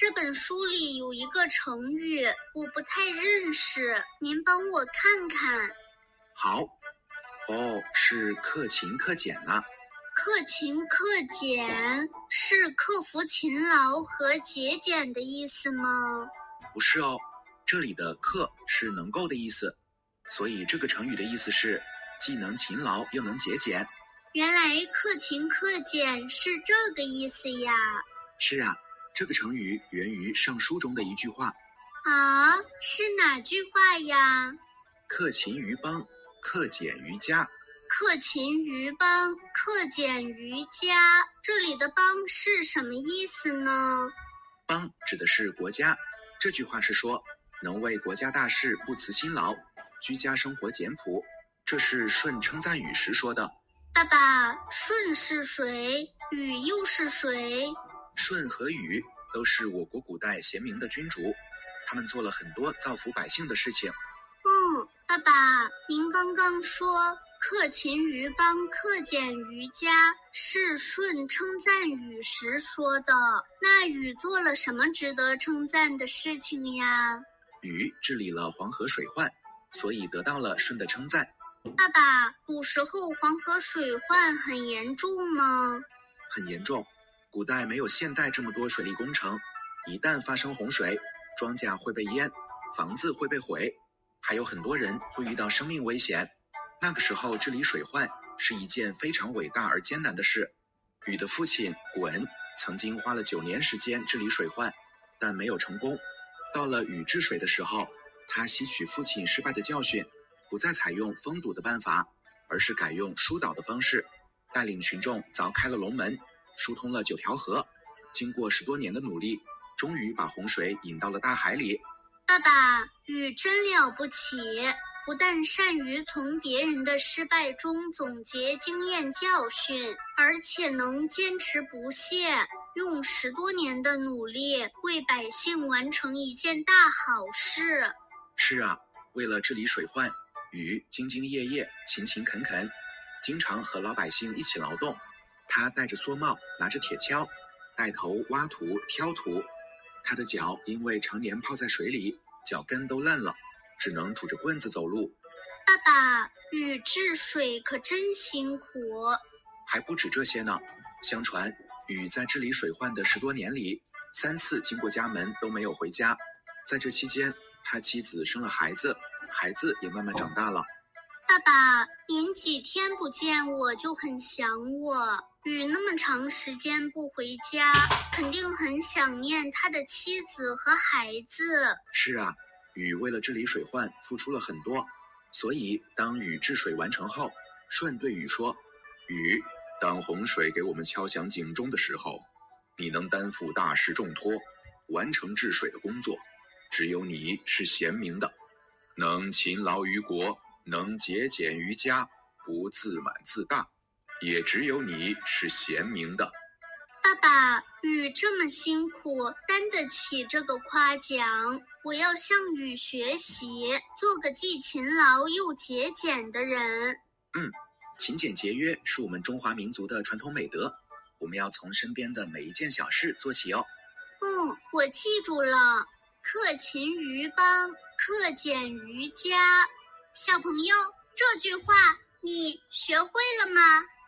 这本书里有一个成语，我不太认识，您帮我看看。好，哦，是克勤克俭呐、克勤克俭是克服勤劳和节俭的意思吗？不是哦，这里的“克”是能够的意思，所以这个成语的意思是既能勤劳又能节俭。原来克勤克俭是这个意思呀！是啊，这个成语源于《尚书》中的一句话啊，是哪句话呀？“克勤于邦，克俭于家”。克勤于邦，克俭于家。这里的“邦”是什么意思呢？邦指的是国家。这句话是说，能为国家大事不辞辛劳，居家生活简朴。这是舜称赞禹时说的。爸爸，舜是谁？禹又是谁？舜和禹都是我国古代贤明的君主，他们做了很多造福百姓的事情。嗯，爸爸，您刚刚说“克勤于邦，克俭于家”是舜称赞禹时说的。那禹做了什么值得称赞的事情呀？禹治理了黄河水患，所以得到了舜的称赞。爸爸，古时候黄河水患很严重吗？很严重。古代没有现代这么多水利工程，一旦发生洪水，庄稼会被淹，房子会被毁，还有很多人会遇到生命危险。那个时候治理水患是一件非常伟大而艰难的事。禹的父亲鲧曾经花了九年时间治理水患，但没有成功。到了禹治水的时候，他吸取父亲失败的教训，不再采用封堵的办法，而是改用疏导的方式，带领群众凿开了龙门。疏通了九条河，经过十多年的努力，终于把洪水引到了大海里。爸爸，禹真了不起，不但善于从别人的失败中总结经验教训，而且能坚持不懈，用十多年的努力为百姓完成一件大好事。是啊，为了治理水患，禹兢兢业业、勤勤恳恳，经常和老百姓一起劳动。他戴着蓑帽，拿着铁锹，带头挖土、挑土。他的脚因为常年泡在水里，脚跟都烂了，只能拄着棍子走路。爸爸，禹治水可真辛苦。还不止这些呢。相传，禹在治理水患的十多年里，三次经过家门都没有回家。在这期间，他妻子生了孩子，孩子也慢慢长大了。爸爸，您几天不见我就很想我。禹那么长时间不回家，肯定很想念他的妻子和孩子。是啊，禹为了治理水患付出了很多，所以当禹治水完成后，舜对禹说：“禹，当洪水给我们敲响警钟的时候，你能担负大事重托，完成治水的工作，只有你是贤明的，能勤劳于国，能节俭于家，不自满自大。”也只有你是贤明的，爸爸。雨这么辛苦，担得起这个夸奖。我要向雨学习，做个既勤劳又节俭的人。嗯，勤俭节约是我们中华民族的传统美德，我们要从身边的每一件小事做起哦。嗯，我记住了，克勤于邦，克俭于家。小朋友，这句话你学会了吗？